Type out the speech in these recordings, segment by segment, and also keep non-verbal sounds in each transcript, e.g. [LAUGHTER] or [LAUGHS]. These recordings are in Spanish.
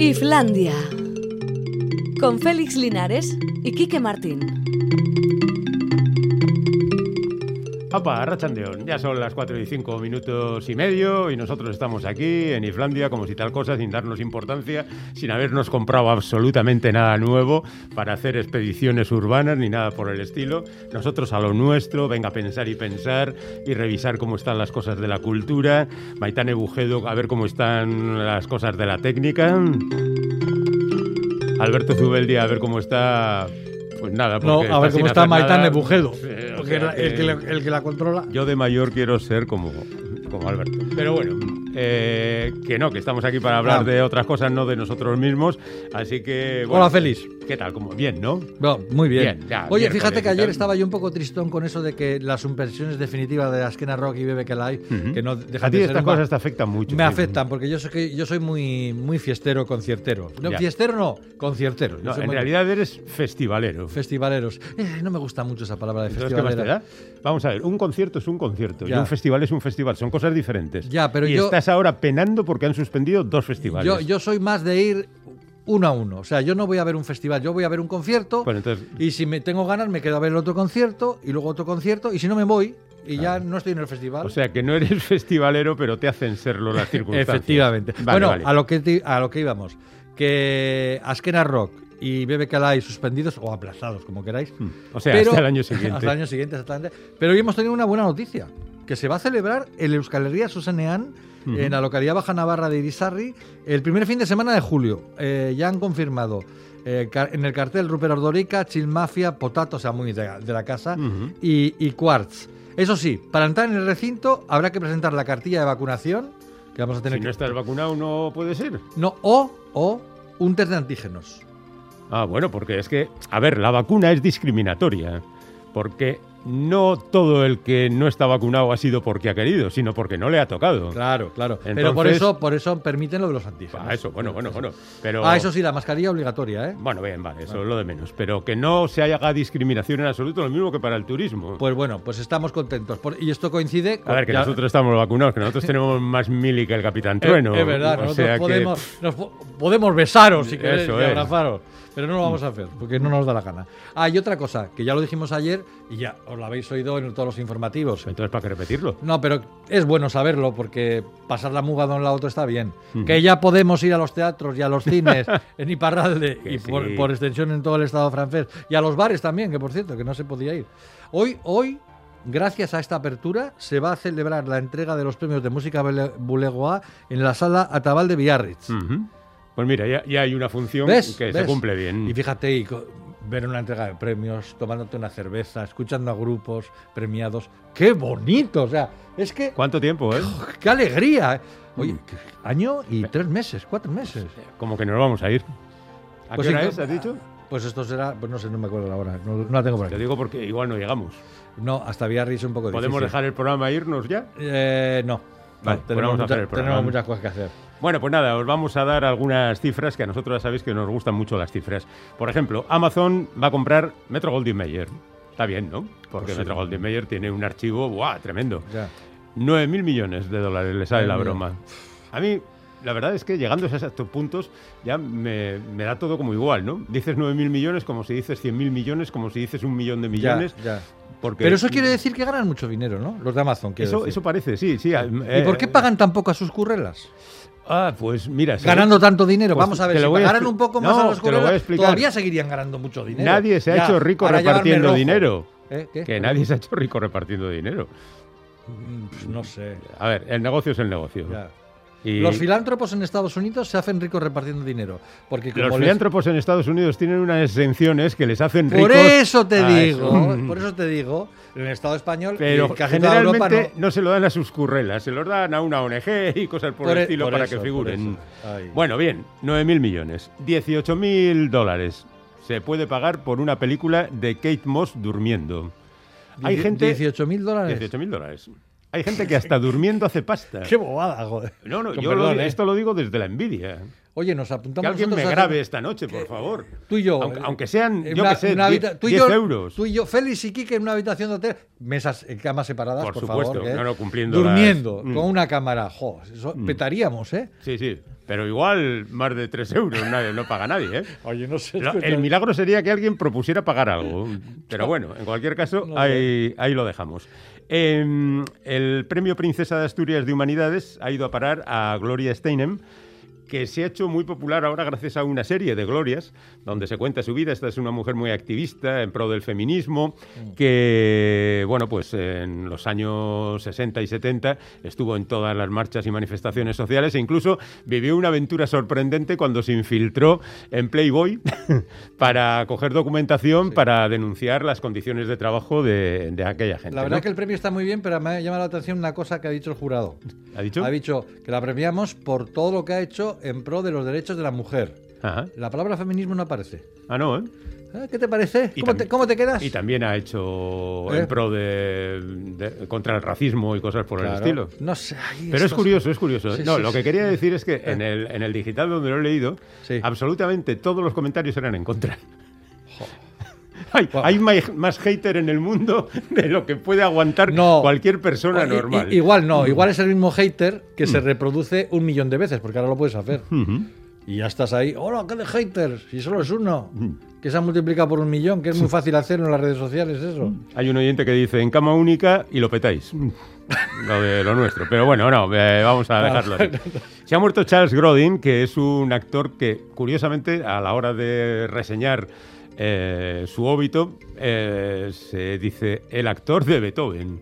Islandia. Con Félix Linares y Quique Martín. Opa, Rachandeón, ya son las 4 y 5 minutos y medio y nosotros estamos aquí en Islandia como si tal cosa, sin darnos importancia, sin habernos comprado absolutamente nada nuevo para hacer expediciones urbanas ni nada por el estilo. Nosotros a lo nuestro, venga a pensar y pensar y revisar cómo están las cosas de la cultura. Maitane Bujedo, a ver cómo están las cosas de la técnica. Alberto Zubeldi, a ver cómo está pues nada, No, a ver cómo está Maitán nada. El, que- la, el que la controla. yo de mayor quiero ser como, como Alberto. Pero bueno, eh, que no, que estamos aquí para hablar Ah. de otras cosas, no de nosotros mismos. Así que. bueno, Hola, Félix. ¿Qué tal? ¿Cómo? Bien, ¿no? No, muy bien. Bien, ya, Oye, fíjate que ayer tal. estaba yo un poco tristón con eso de que las impresiones definitivas de Askena Rock y Bebe Kelai, que no dejan A ti de estas cosas te afectan mucho. me sí. afectan porque yo soy que yo soy muy muy fiestero conciertero. No, Ya. fiestero no, conciertero. No, en muy- realidad eres festivalero. festivaleros. Eh, no me gusta mucho esa palabra de Entonces, ¿qué más te festivalera. da? Vamos a ver, un concierto es un concierto y un festival es un festival. Son cosas diferentes. Ya, pero y yo- estás ahora penando porque han suspendido dos festivales. Yo, yo soy más de ir uno a uno. O sea, yo no voy a ver un festival, yo voy a ver un concierto. Entonces- y si me tengo ganas, me quedo a ver el otro concierto y luego otro concierto. Y si no me voy y ya no estoy en el festival. O sea, que no eres [LAUGHS] festivalero, pero te hacen serlo las circunstancias. Efectivamente. Vale, bueno, vale. A, lo que a lo que íbamos. Que Askena Rock y Bebe Calai suspendidos o aplazados, como queráis. O sea, hasta el año siguiente. [LAUGHS] hasta el año siguiente, exactamente. Pero hoy hemos tenido una buena noticia. Que se va a celebrar el Euskal Herria Susenean en la localidad baja navarra de Irisarri el primer fin de semana de julio. Eh, ya han confirmado eh, en el cartel Rupert Ordorica, Chill Mafia, Potato, o sea, muy de, de la casa, y, y Quartz. Eso sí, para entrar en el recinto habrá que presentar la cartilla de vacunación, que vamos a tener Si no que... estás vacunado, no puede ser. No, o, o un test de antígenos. Ah, bueno, porque es que, a ver, la vacuna es discriminatoria. Porque no todo el que no está vacunado ha sido porque ha querido, sino porque no le ha tocado. Claro, claro. Pero por eso, por eso permiten lo de los antígenos. Ah, eso, bueno, bueno, bueno. Pero, Ah, eso sí, la mascarilla obligatoria, ¿eh? Bueno, bien, vale, eso es lo de menos. Pero que no se haga discriminación en absoluto, lo mismo que para el turismo. Pues bueno, pues estamos contentos. Por- y esto coincide con... a ver, que ya- nosotros estamos vacunados, que nosotros tenemos [LAUGHS] más mili que el Capitán Es- Trueno. Es, verdad, O nosotros sea que- podemos, nos po- podemos besaros si queréis y es. Pero no lo vamos a hacer porque no nos da la gana. Ah, y otra cosa, que ya lo dijimos ayer y ya os lo habéis oído en todos los informativos. Entonces, ¿para qué repetirlo? No, pero es bueno saberlo porque pasar la muga de un lado a otro está bien. Que ya podemos ir a los teatros y a los cines [LAUGHS] en Iparralde y por, sí. por extensión en todo el estado francés y a los bares también, que por cierto, que no se podía ir. Hoy, hoy, gracias a esta apertura, se va a celebrar la entrega de los premios de música bule- bulegoa en la sala Atabal de Biarritz. Ujú. Pues mira, ya, ya hay una función ¿Ves? que se cumple bien. Y fíjate, y ver una entrega de premios, tomándote una cerveza, escuchando a grupos premiados. ¡Qué bonito! O sea, es que ¿Cuánto tiempo, eh? ¡Qué alegría! Oye, Mm. qué- año y tres meses, cuatro meses. Como que nos vamos a ir. ¿A Pues qué hora es, has dicho? Pues esto será, pues no sé, no me acuerdo la hora, no, no la tengo por Te aquí. digo porque igual no llegamos. No, hasta Biarritz es un poco ¿Podemos difícil. dejar el programa e irnos ya? Eh, no. Vale, tenemos, mucha- el muchas cosas que hacer. Bueno, pues nada, os vamos a dar algunas cifras que a nosotros ya sabéis que nos gustan mucho las cifras. Por ejemplo, Amazon va a comprar Metro Goldwyn Mayer. Está bien, ¿no? Porque Pues sí. Metro Goldwyn Mayer tiene un archivo, ¡buah! Tremendo. Ya. 9.000 millones de dólares le sale la broma. A mí, la verdad es que llegando a esos puntos ya me, me da todo como igual, ¿no? Dices 9.000 millones como si dices 100.000 millones, como si dices un millón de millones. Ya, ya. Porque Pero eso quiere decir que ganan mucho dinero, ¿no? Los de Amazon, Eso, decir. eso parece, sí, sí. ¿Y por qué pagan tan poco a sus currelas? Ah, pues mira. ¿sabes? Ganando tanto dinero. Pues Vamos a ver, si pagaran un poco más No, a los lo currelas, todavía seguirían ganando mucho dinero. Nadie se ha Ya, hecho rico repartiendo dinero. ¿Eh? ¿Qué? Que nadie se ha hecho rico repartiendo dinero. Mm, pues no sé. A ver, el negocio es el negocio. Ya. Y Los filántropos en Estados Unidos se hacen ricos repartiendo dinero. Porque como los les- filántropos en Estados Unidos tienen unas exenciones que les hacen ricos. Por eso te digo, eso. [LAUGHS] por eso te digo, en el Estado español Pero toda Europa generalmente no. no. se lo dan a sus currelas, se los dan a una ONG y cosas por, Por el e- estilo por para eso, que figuren. Bueno, bien, 9.000 millones. 18.000 dólares se puede pagar por una película de Kate Moss durmiendo. Hay gente... 18 mil dólares. 18.000 dólares. Hay gente que hasta durmiendo hace pasta. [LAUGHS] Qué bobada, joder. No, no, Con yo perdón, lo- ¿eh? esto lo digo desde la envidia. Oye, nos Que apuntamos alguien me a grabe esta noche, por [LAUGHS] favor. Tú y yo. Aunque, eh, aunque sean, yo una- que sé, una 10, habita- tú y 10 yo, euros. Tú y yo, Félix y Kike en una habitación de hotel, mesas, eh, camas separadas, Por por, supuesto, favor. no, no, cumpliendo Durmiendo las- Mm. con una cámara. Jo, eso petaríamos, ¿eh? Sí, sí. Pero igual más de 3 euros nadie, no paga nadie. ¿eh? [LAUGHS] Oye, no sé. El milagro sería que alguien propusiera pagar algo. Pero bueno, en cualquier caso, No ahí, ahí lo dejamos. Em, el premio Princesa de Asturias de Humanidades ha ido a parar a Gloria Steinem, que se ha hecho muy popular ahora gracias a una serie de glorias, donde se cuenta su vida. Esta es una mujer muy activista en pro del feminismo, que, bueno, pues en los años 60 y 70 estuvo en todas las marchas y manifestaciones sociales e incluso vivió una aventura sorprendente cuando se infiltró en Playboy [LAUGHS] para coger documentación para denunciar las condiciones de trabajo de, de aquella gente. La verdad ¿no? que el premio está muy bien, pero me ha llamado la atención una cosa que ha dicho el jurado. ¿Ha dicho? Ha dicho que la premiamos por todo lo que ha hecho en pro de los derechos de la mujer. Ajá. La palabra feminismo no aparece. Ah, no, ¿eh? Ah, ¿Qué te parece? ¿Cómo te, cómo te quedas? Y también ha hecho ¿Eh? en pro de, de- contra el racismo y cosas por el estilo. No sé. Pero es curioso, es curioso. Sí, no, sí, lo que sí. quería decir es que en el, en el digital donde lo he leído, absolutamente todos los comentarios eran en contra. Hay, hay más hater en el mundo de lo que puede aguantar No. cualquier persona normal. Mm. igual no, igual es el mismo hater que se reproduce un millón de veces, porque ahora lo puedes hacer. Y ya estás ahí, hola, qué de haters, si solo es uno, Mm. que se ha multiplicado por un millón, que es muy fácil hacerlo en las redes sociales, eso. Hay un oyente que dice en cama única y lo petáis. [LAUGHS] lo de lo nuestro. Pero bueno, no, eh, vamos a dejarlo ahí. [LAUGHS] Se ha muerto Charles Grodin, que es un actor que, curiosamente, a la hora de reseñar eh, su óbito, eh, se dice el actor de Beethoven.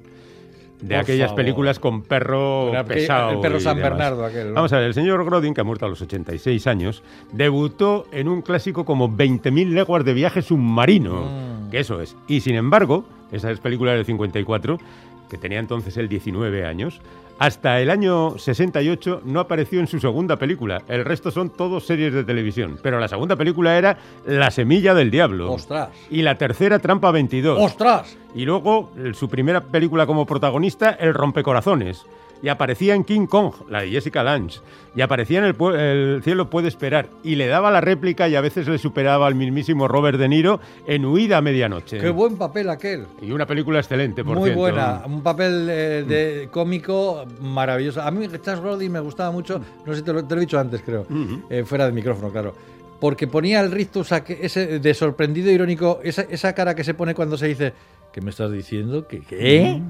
De Por aquellas favor. películas con perro Era pesado. el perro San. Bernardo aquel, ¿no? Vamos a ver, el señor Grodin, que ha muerto a los 86 años, debutó en un clásico como 20.000 leguas de viaje submarino. Mm. Que eso es. Y sin embargo, esa es película del 54, que tenía entonces él 19 años, hasta el año 68 no apareció en su segunda película. El resto son todos series de televisión. Pero la segunda película era La semilla del diablo. ¡Ostras! Y la tercera, Trampa 22. ¡Ostras! Y luego, su primera película como protagonista, El rompecorazones. Y aparecía en King Kong, la de Jessica Lange. Y aparecía en el, El cielo puede esperar. Y le daba la réplica y a veces le superaba al mismísimo Robert De Niro en Huida a medianoche. ¡Qué buen papel aquel! Y una película excelente, por Muy cierto. buena, un papel eh, de cómico maravilloso. A mí Charles Brody me gustaba mucho, no sé si te lo, te lo he dicho antes, creo, eh, fuera del micrófono, claro. Porque ponía el rictus ese de sorprendido irónico, esa, esa cara que se pone cuando se dice, ¿qué me estás diciendo? ¿Qué? qué?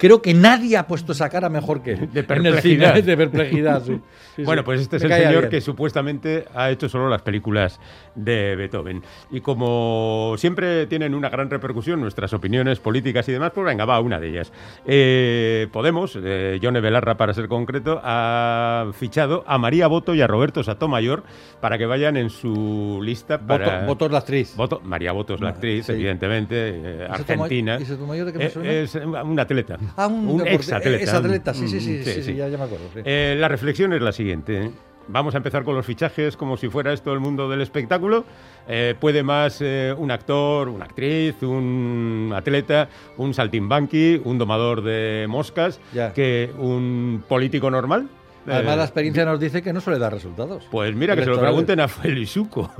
Creo que nadie ha puesto esa cara mejor que él. De En el cine, perplejidad. de perplejidad, [LAUGHS] sí. Sí, Bueno, pues este es el señor bien. que supuestamente ha hecho solo las películas de Beethoven. Y como siempre tienen una gran repercusión nuestras opiniones políticas y demás, pues venga, va una de ellas. Eh, Podemos, eh, Yone Belarra para ser concreto, ha fichado a María Boto y a Roberto Satomayor para que vayan en su lista para... Voto es la actriz. Boto- María Boto es la Ah, actriz, sí. evidentemente, eh, ¿Y argentina. ¿Y Sotomayor de qué me Eh, suena? es un atleta. Ah, un, deporte- ex atleta. Es atleta, sí, sí, sí, Mm, sí, sí, ya, ya me acuerdo. sí. eh, la reflexión es la siguiente. ¿eh? Vamos a empezar con los fichajes como si fuera esto el mundo del espectáculo. Eh, puede más eh, un actor, una actriz, un atleta, un saltimbanqui, un domador de moscas Ya. que un político normal. Además, Eh, la experiencia nos dice que no suele dar resultados. pues mira, que se lo pregunten a Felisuco.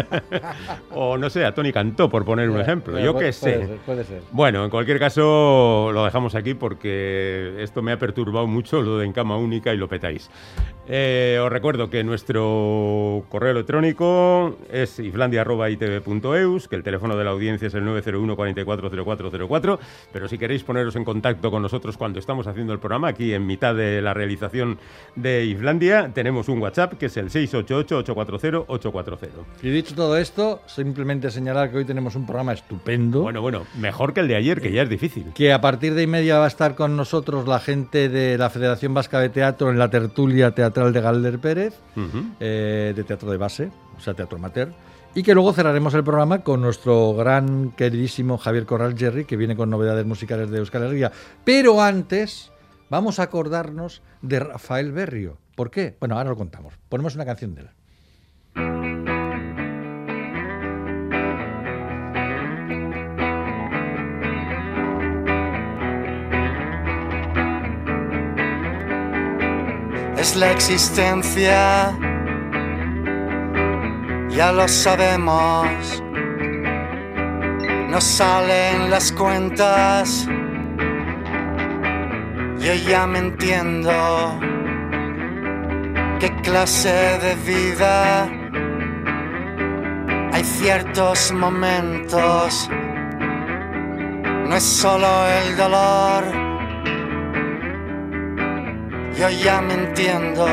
[LAUGHS] o no sé, a Tony Cantó, por poner un ejemplo. Yo qué puede sé. ser, puede ser. Bueno, en cualquier caso lo dejamos aquí porque esto me ha perturbado mucho lo de en cama única y lo petáis. Eh, os recuerdo que nuestro correo electrónico es iflandia.itv.eus, que el teléfono de la audiencia es el 901 440404, pero si queréis poneros en contacto con nosotros cuando estamos haciendo el programa, aquí en mitad de la realización de Islandia, tenemos un WhatsApp que es el 688-840-840. Y dicho todo esto, simplemente señalar que hoy tenemos un programa estupendo. Bueno, bueno, mejor que el de ayer, que ya es difícil. Que a partir de y media va a estar con nosotros la gente de la Federación Vasca de Teatro en la tertulia teatral de Galder Pérez, eh, de teatro de base, o sea, teatro amateur. Y que luego cerraremos el programa con nuestro gran queridísimo Javier Corral Jerry, que viene con novedades musicales de Euskal Herria. Pero antes, vamos a acordarnos de Rafael Berrio. ¿Por qué? Bueno, ahora lo contamos. Ponemos una canción de él. es la existencia, ya lo sabemos, no salen las cuentas, yo ya me entiendo, qué clase de vida. Hay ciertos momentos, no es solo el dolor. Yo ya me entiendo.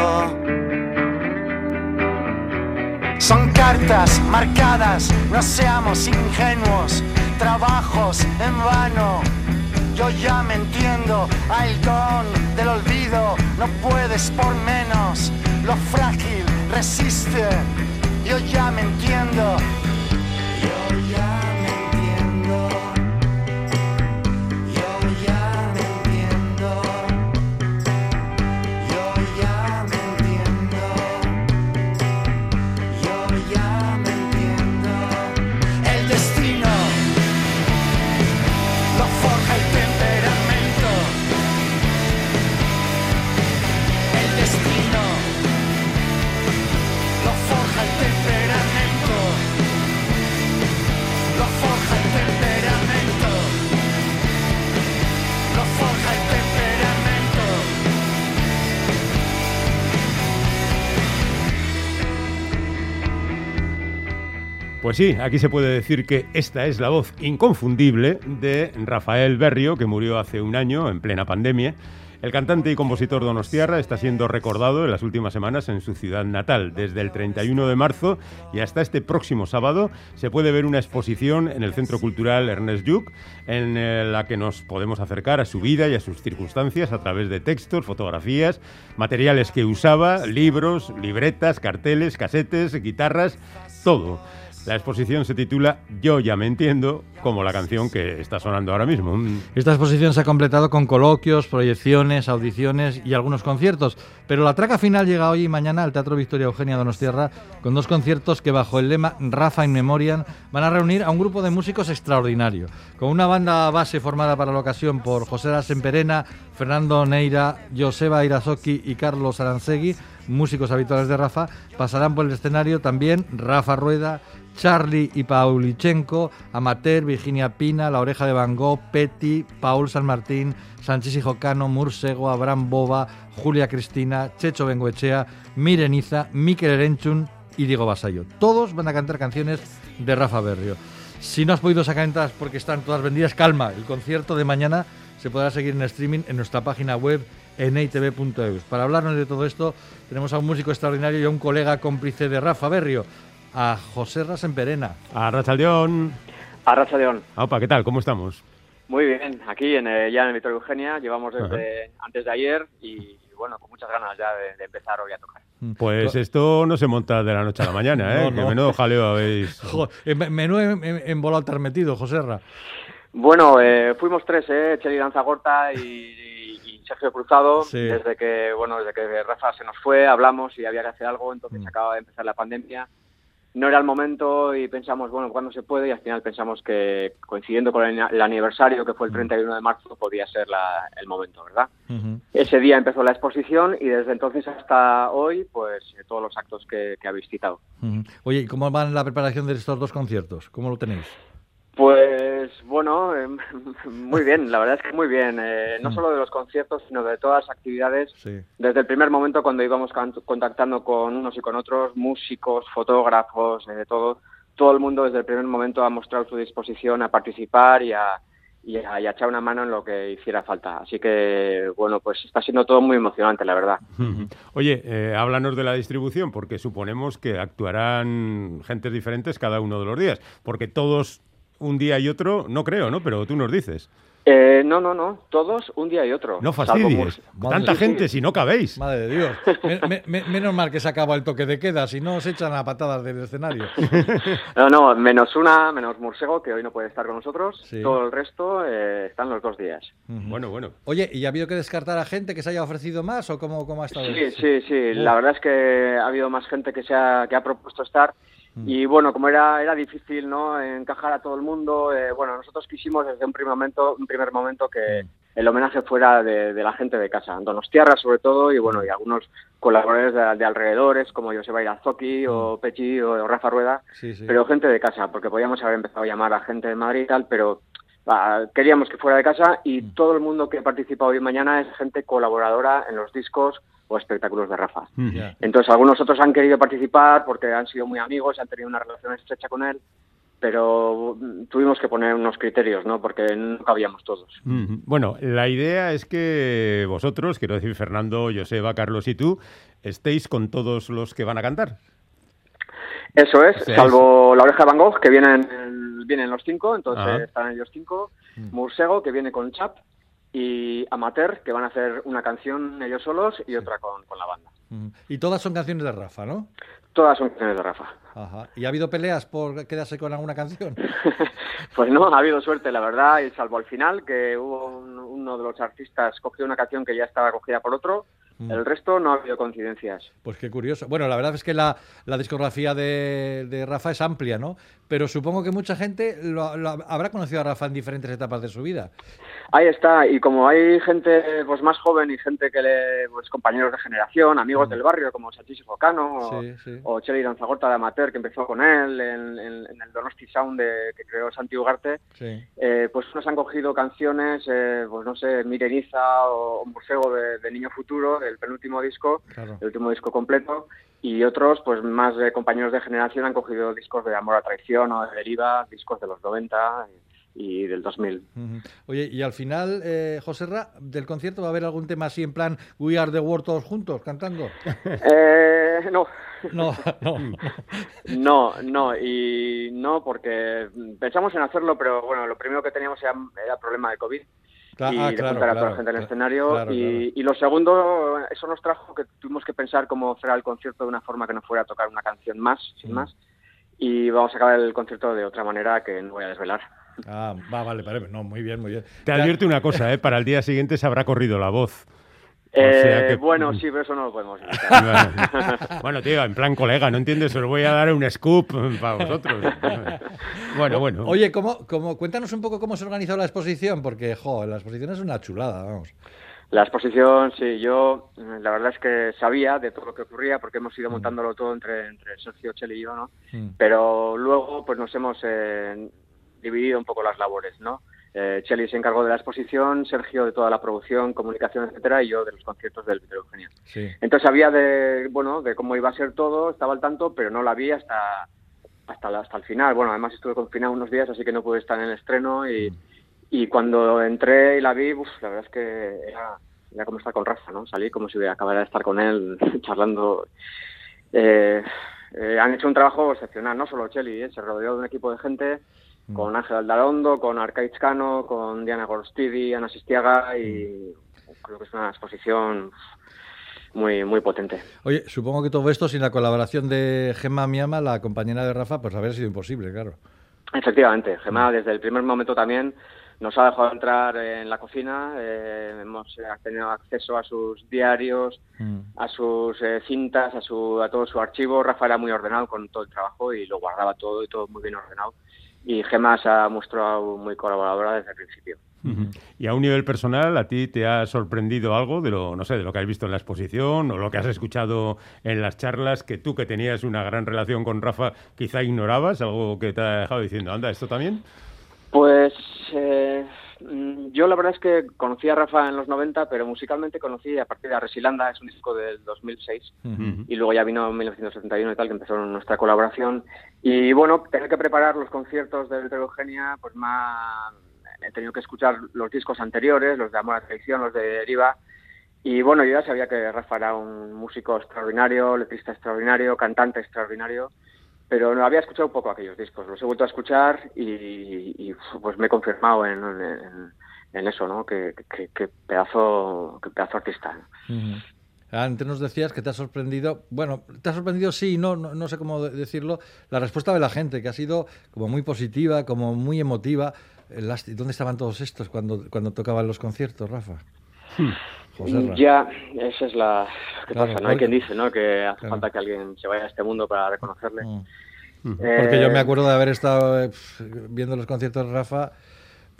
Son cartas marcadas, no seamos ingenuos, trabajos en vano. Yo ya me entiendo, halcón del olvido, no puedes por menos, lo frágil resiste. Yo ya me entiendo, Pues sí, aquí se puede decir que esta es la voz inconfundible de Rafael Berrio, que murió hace un año en plena pandemia. El cantante y compositor donostiarra está siendo recordado en las últimas semanas en su ciudad natal. Desde el 31 de marzo y hasta este próximo sábado se puede ver una exposición en el Centro Cultural Ernest Lluch en eh, la que nos podemos acercar a su vida y a sus circunstancias a través de textos, fotografías, materiales que usaba, libros, libretas, carteles, casetes, guitarras, todo. La exposición se titula Yo ya me entiendo, como la canción que está sonando ahora mismo. Mm. Esta exposición se ha completado con coloquios, proyecciones, audiciones y algunos conciertos, pero la traca final llega hoy y mañana al Teatro Victoria Eugenia Donostierra con dos conciertos que bajo el lema Rafa in Memoriam van a reunir a un grupo de músicos extraordinario, con una banda base formada para la ocasión por José Semperena, Fernando Neira, Joseba Irazoki y Carlos Aransegui, músicos habituales de Rafa, pasarán por el escenario también Rafa Rueda, Charlie y Paulichenko, Amateur, Virginia Pina, La Oreja de Van Gogh, Petty, Paul San Martín, Sánchez y Jocano, Mursego, Abraham Boba, Julia Cristina, Checho Bengoechea, Mireniza, Miquel Erenchun y Diego Basayo. Todos van a cantar canciones de Rafa Berrio. Si no has podido sacar entradas porque están todas vendidas, calma, el concierto de mañana se podrá seguir en streaming en nuestra página web en itv.eus. Para hablarnos de todo esto, tenemos a un músico extraordinario y a un colega cómplice de Rafa Berrio, a José Rasenperena. A Rachaldeón. A Racha León. Aupa, ¿qué tal? ¿Cómo estamos? Muy bien, aquí en, eh, ya en el Victoria Eugenia, llevamos desde antes de ayer y bueno, con muchas ganas ya de, de empezar hoy a tocar. Pues esto no se monta de la noche a la mañana, [LAUGHS] ¿eh? No, Que no. menudo jaleo habéis... [LAUGHS] Eh, me- menú en, en, en volado te has metido, José Ra. Bueno, eh, fuimos tres, ¿eh? Cheli y- y Sergio Cruzado. Sí. Desde que, bueno, desde que Rafa se nos fue, hablamos y había que hacer algo, entonces Mm. acaba de empezar la pandemia. No era el momento y pensamos, bueno, ¿cuándo se puede? Y al final pensamos que coincidiendo con el, el aniversario, que fue Mm. el 31 de marzo, podía ser la- el momento, ¿verdad? Ese día empezó la exposición y desde entonces hasta hoy, pues eh, todos los actos que, que habéis citado. Ujú. Oye, ¿y cómo va la preparación de estos dos conciertos? ¿Cómo lo tenéis? Pues bueno, eh, [LAUGHS] muy bien, la verdad es que muy bien. Eh, no Mm. solo de los conciertos, sino de todas las actividades. Sí. Desde el primer momento cuando íbamos contactando con unos y con otros, músicos, fotógrafos, eh, todo, todo el mundo desde el primer momento ha mostrado su disposición a participar y a, y a, y a echar una mano en lo que hiciera falta. Así que, bueno, pues está siendo todo muy emocionante, la verdad. Oye, eh, háblanos de la distribución, porque suponemos que actuarán gentes diferentes cada uno de los días, porque todos un día y otro, no creo, ¿no? Pero tú nos dices. Eh, no, no, no, todos un día y otro. No fastidies. Tanta gente, si no cabéis. Madre de Dios. Me- me- me- menos mal que se acaba el toque de queda, si no os echan a patadas del escenario. [LAUGHS] No, no, menos una, menos Mursego, que hoy no puede estar con nosotros. Sí. Todo el resto eh, están los dos días. Bueno, bueno. Oye, ¿y ha habido que descartar a gente que se haya ofrecido más o cómo, cómo ha estado? Sí, eso? sí, sí. La verdad es que ha habido más gente que se ha, que ha propuesto estar. Mm. Y bueno, como era, era difícil ¿no? encajar a todo el mundo, eh, bueno, nosotros quisimos desde un primer momento, un primer momento que Mm. el homenaje fuera de, de la gente de casa, Donostiarra sobre todo, y bueno, y algunos colaboradores de, de alrededores, como Joseba Irazoki o Pechi o, Rafa Rueda, Mm. Sí, sí. pero gente de casa, porque podíamos haber empezado a llamar a gente de Madrid y tal, pero ah, queríamos que fuera de casa y todo el mundo que participa hoy y mañana es gente colaboradora en los discos o espectáculos de Rafa. Entonces algunos otros han querido participar porque han sido muy amigos, han tenido una relación estrecha con él, pero mm, tuvimos que poner unos criterios, ¿no? Porque no cabíamos todos. Bueno, la idea es que vosotros, quiero decir Fernando, Joseba, Carlos y tú, estéis con todos los que van a cantar. Eso es, O sea, salvo la oreja de Van Gogh, que vienen, vienen los cinco, entonces Ajá. están ellos cinco, Mursego, que viene con Chap, y Amateur, que van a hacer una canción ellos solos y otra con, con la banda. Y todas son canciones de Rafa, ¿no? Todas son canciones de Rafa. Ajá. ¿Y ha habido peleas por quedarse con alguna canción? [LAUGHS] [LAUGHS] Pues no, ha habido suerte, la verdad, y salvo al final, que hubo un- uno de los artistas cogió una canción que ya estaba cogida por otro, Mm. el resto no ha habido coincidencias. Pues qué curioso. Bueno, la verdad es que la, la discografía de, de Rafa es amplia, ¿no? Pero supongo que mucha gente lo- lo habrá conocido a Rafa en diferentes etapas de su vida. Ahí está, y como hay gente pues más joven y gente que le, pues compañeros de generación, amigos del barrio como Sachis Focano o, Sí, sí. o Cheli Danzagorta de Amateur que empezó con él en, en- en el Donosti Sound de- que creó Santi Ugarte, Sí. eh, pues unos han cogido canciones, eh, pues no sé, Mireniza o, o Museo de, de Niño Futuro, del penúltimo disco, Claro. el último disco completo, y otros, pues más de compañeros de generación han cogido discos de Amor a Traición o de Deriva, discos de los 90 y, y del 2000. Ujú. Oye, y al final, eh, José Ra, del concierto va a haber algún tema así en plan We Are the World todos juntos cantando. [LAUGHS] Eh, no, No, [LAUGHS] no. no, no, y no porque pensamos en hacerlo, pero bueno, lo primero que teníamos era, era problema de COVID. Cla- y ah, de claro, juntar a toda claro, la gente en el escenario. claro, y, claro. y lo segundo, eso nos trajo que tuvimos que pensar cómo será el concierto de una forma que no fuera a tocar una canción más, sin Mm. más. Y vamos a acabar el concierto de otra manera que no voy a desvelar. Ah, va, vale, vale. No, muy bien, muy bien. Te advierto una cosa, ¿eh? para el día siguiente se habrá corrido la voz. O Eh, sea que- Bueno, sí, pero eso no lo podemos evitar. [LAUGHS] bueno, tío, en plan colega, ¿no entiendes? Os voy a dar un scoop para vosotros. Bueno, bueno. Oye, ¿cómo, cómo, cuéntanos un poco cómo se organizó la exposición, porque, jo, la exposición es una chulada, vamos. La exposición, sí, yo la verdad es que sabía de todo lo que ocurría porque hemos Mm. ido montándolo todo entre, entre Sergio, Cheli y yo, ¿no? Mm. Pero luego pues nos hemos eh, dividido un poco las labores, ¿no? Eh, se encargó de la exposición, Sergio de toda la producción, comunicación, etcétera, y yo de los conciertos del Vitero Eugenia. Sí. Entonces sabía de, bueno, de cómo iba a ser todo, estaba al tanto, pero no la vi hasta hasta, la- hasta el final. Bueno, además estuve confinado unos días, así que no pude estar en el estreno y, y cuando entré y la vi, uf, la verdad es que era, era como estar con Rafa, ¿no? Salí como si acabara de estar con él [LAUGHS] charlando. Eh, eh, han hecho un trabajo excepcional, no solo Cheli, ¿eh? se rodeó de un equipo de gente con Ángel Aldarondo, con Arcaiz Cano, con Diana Gorostidi, Ana Sistiaga y creo que es una exposición muy muy potente. Oye, supongo que todo esto sin la colaboración de Gemma Miama, la compañera de Rafa, pues habría sido imposible, claro. Efectivamente, Gemma desde el primer momento también nos ha dejado entrar en la cocina, eh, hemos eh, tenido acceso a sus diarios, Mm. a sus eh, cintas, a, su, a todo su archivo. Rafa era muy ordenado con todo el trabajo y lo guardaba todo y todo muy bien ordenado. Y Gemma se ha mostrado muy colaboradora desde el principio. Y a un nivel personal, ¿a ti te ha sorprendido algo de lo, no sé, de lo que has visto en la exposición o lo que has escuchado en las charlas que tú que tenías una gran relación con Rafa quizá ignorabas? ¿Algo que te ha dejado diciendo, anda, esto también? Pues eh, yo la verdad es que conocí a Rafa en los 90, pero musicalmente conocí a partir de Resilanda, es un disco del 2006. Ujú. y luego ya vino en 1971 y tal, que empezó nuestra colaboración. Y bueno, tener que preparar los conciertos de Eugenia, pues más he tenido que escuchar los discos anteriores, los de Amor a Traición, los de Deriva. Y bueno, yo ya sabía que Rafa era un músico extraordinario, letrista extraordinario, cantante extraordinario, pero no había escuchado un poco aquellos discos. Los he vuelto a escuchar y, y, pues me he confirmado en, en, en eso, ¿no? Que, que, que pedazo, que pedazo artista. Antes nos decías que te ha sorprendido, bueno, te ha sorprendido sí, no, no, no sé cómo de- decirlo, la respuesta de la gente, que ha sido como muy positiva, como muy emotiva. Eh, ¿Dónde estaban todos estos cuando, cuando tocaban los conciertos, Rafa? Ya, esa es la que Claro, pasa, ¿no? Hay quien dice, ¿no? Que hace Claro. falta que alguien se vaya a este mundo para reconocerle. Mm. Eh, Porque yo me acuerdo de haber estado eh, viendo los conciertos de Rafa,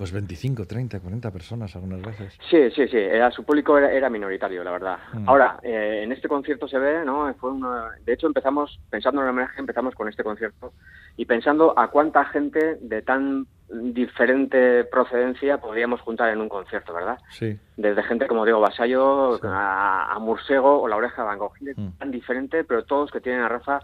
Pues 25, 30, 40 personas algunas veces. Sí, sí, sí, era, su público era, era minoritario, la verdad. Mm. Ahora, eh, en este concierto se ve, ¿no? Fue una- de hecho, empezamos, pensando en el homenaje, empezamos con este concierto y pensando a cuánta gente de tan diferente procedencia podríamos juntar en un concierto, ¿verdad? Sí. Desde gente como Diego Basayo Sí. a, a Mursego o La Oreja de Van Gogh, Mm. tan diferente, pero todos que tienen a Rafa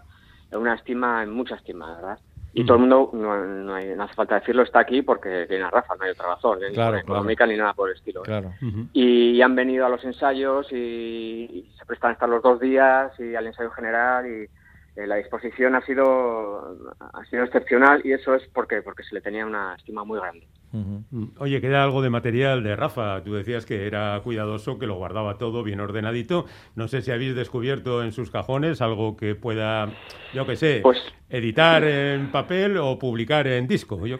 en una estima, en mucha estima, ¿verdad? Y todo el mundo, no, no hay- no hace falta decirlo, está aquí porque tiene a Rafa, no hay otra razón, ¿eh? ni Claro, por económica ni nada por el estilo. ¿eh? Claro. Y han venido a los ensayos y, y se prestan a estar los dos días y al ensayo general y eh, la disposición ha sido ha sido excepcional y eso es porque porque se le tenía una estima muy grande. Ujú. Mm, Oye, queda algo de material de Rafa. Tú decías que era cuidadoso, que lo guardaba todo bien ordenadito. No sé si habéis descubierto en sus cajones algo que pueda, yo qué sé, Pues- editar en papel o publicar en disco. Yo...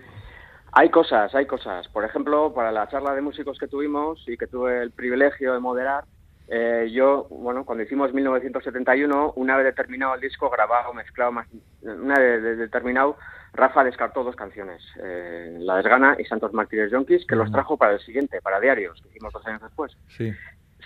Hay cosas, hay cosas. Por ejemplo, para la charla de músicos que tuvimos y que tuve el privilegio de moderar, eh, yo, bueno, cuando hicimos 1971, una vez determinado el disco, grabado, mezclado, más, una vez de- determinado, Rafa descartó dos canciones, eh, La Desgana y Santos Mártires Yonkis, que los trajo para el siguiente, para Diarios, que hicimos dos años después. Sí.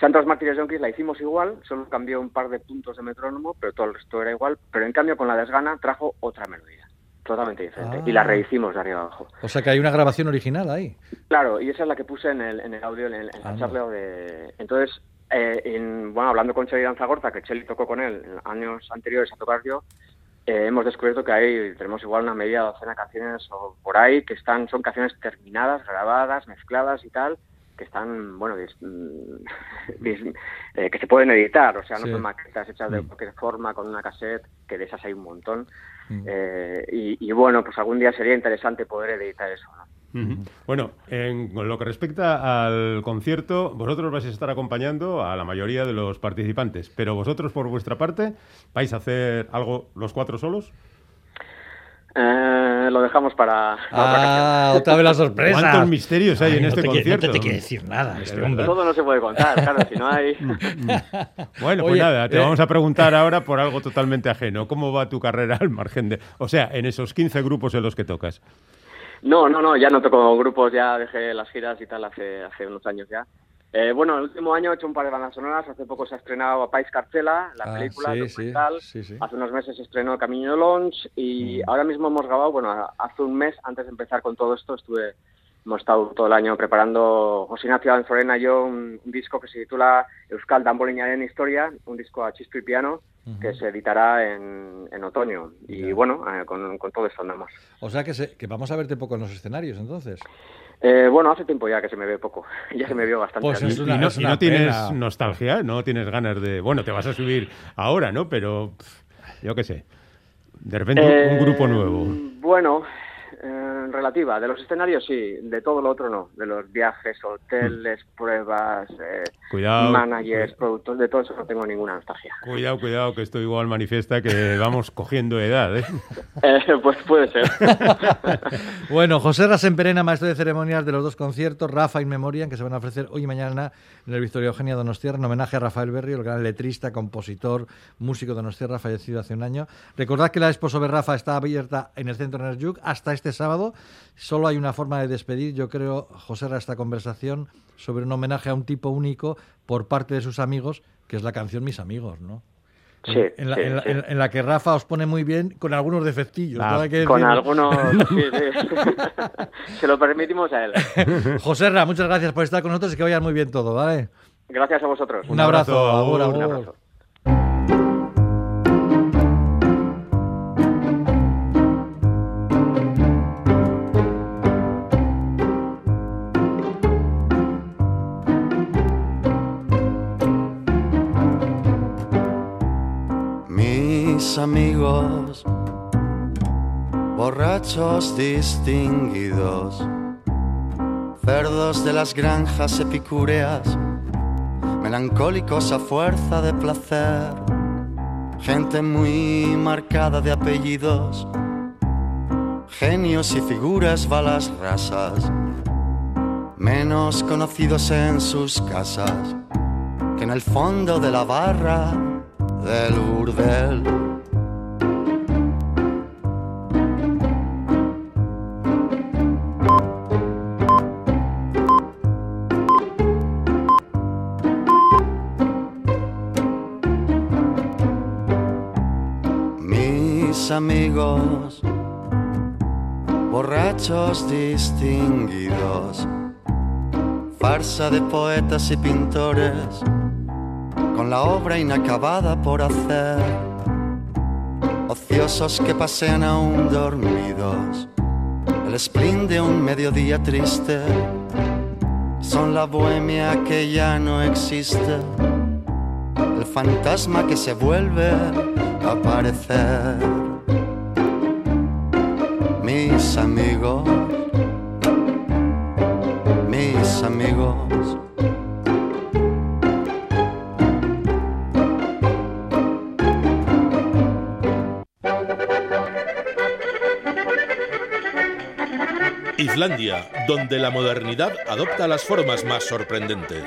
Santos Mártires Yonkis la hicimos igual, solo cambió un par de puntos de metrónomo, pero todo el resto era igual. Pero en cambio, con La Desgana trajo otra melodía, totalmente diferente, Ah. y la rehicimos de arriba abajo. O sea que hay una grabación original ahí. Claro, y esa es la que puse en el, en el audio, en, el, en la Anda. charla de... Entonces, eh, en- bueno, hablando con Cheli Danzagorta, que Cheli tocó con él en años anteriores a tocar yo, eh, hemos descubierto que hay, tenemos igual una media docena de canciones o por ahí que están, son canciones terminadas, grabadas, mezcladas y tal, que están, bueno, dis- mm, [LAUGHS] dis- eh, que se pueden editar, o sea, no Sí. son maquetas hechas de Mm. cualquier forma con una cassette, que de esas hay un montón. Mm. Eh, y, y bueno, pues algún día sería interesante poder editar eso, ¿no? Bueno, en lo que respecta al concierto, vosotros vais a estar acompañando a la mayoría de los participantes, pero vosotros por vuestra parte vais a hacer algo los cuatro solos. Eh, lo dejamos para. Ah, otra vez la sorpresa. ¿Cuántos misterios hay Ay, en no este te concierto? No te, quiere decir nada. este. Todo no se puede contar, claro, si no hay... Bueno, pues nada, te eh. vamos a preguntar ahora por algo totalmente ajeno. ¿Cómo va tu carrera al margen de... O sea, en esos 15 grupos en los que tocas? No, no, no, ya no toco grupos, ya dejé las giras y tal hace, hace unos años ya. Eh, bueno, el último año he hecho un par de bandas sonoras, hace poco se ha estrenado Pais Carcela, la Ah, película, sí, sí, documental, sí, sí. hace unos meses se estrenó Camino Launch y Mm. ahora mismo hemos grabado, bueno, hace un mes antes de empezar con todo esto estuve, hemos estado todo el año preparando José Ignacio Anzorena y yo un, un disco que se titula Euskal en Historia, un disco a chisto y piano que se editará en, en otoño y bueno, eh, con, con todo esto andamos. O sea que, se- que vamos a verte poco en los escenarios, entonces. Eh, bueno, hace tiempo ya que se me ve poco. [LAUGHS] ya se me vio bastante. Pues es Y no, es y una no tienes nostalgia, no tienes ganas de... Bueno, te vas a subir ahora, ¿no? Pero pff, yo qué sé. De repente un- un Eh, grupo nuevo. Bueno, eh, relativa. De los escenarios sí, de todo lo otro no. De los viajes, hoteles, pruebas, eh, Cuidado. managers, productos, de todo eso no tengo ninguna nostalgia. Cuidado, cuidado, que esto igual manifiesta que [LAUGHS] vamos cogiendo edad, ¿eh? Eh, pues puede ser. [LAUGHS] Bueno, José Rasemperena, maestro de ceremonias de los dos conciertos, Rafa in Memoriam, que se van a ofrecer hoy y mañana en el Victoria Eugenia Donostierra, en homenaje a Rafael Berrio, el gran letrista, compositor, músico de Donostierra, fallecido hace un año. Recordad que la expo sobre Rafa está abierta en el Centro Nerjuk hasta este sábado. Solo hay una forma de despedir, yo creo, José Ra, esta conversación sobre un homenaje a un tipo único por parte de sus amigos, que es la canción Mis Amigos, ¿no? Sí, en, la, sí, en la- sí. en- en la que Rafa os pone muy bien con algunos defectillos. Ah, que Con algunos... [LAUGHS] sí, sí. [LAUGHS] Se lo permitimos a él. [LAUGHS] José Ra, muchas gracias por estar con nosotros y que vaya muy bien todo, ¿vale? Gracias a vosotros. Un, abrazo, abrazo. Un abrazo. Amigos, borrachos distinguidos, cerdos de las granjas epicúreas, melancólicos a fuerza de placer, gente muy marcada de apellidos, genios y figuras balas rasas, menos conocidos en sus casas que en el fondo de la barra del burdel. Amigos, borrachos distinguidos, farsa de poetas y pintores, con la obra inacabada por hacer, ociosos que pasean aún dormidos, el spleen de un mediodía triste, son la bohemia que ya no existe, el fantasma que se vuelve a aparecer. Mis amigos, mis amigos. Islandia, donde la modernidad adopta las formas más sorprendentes.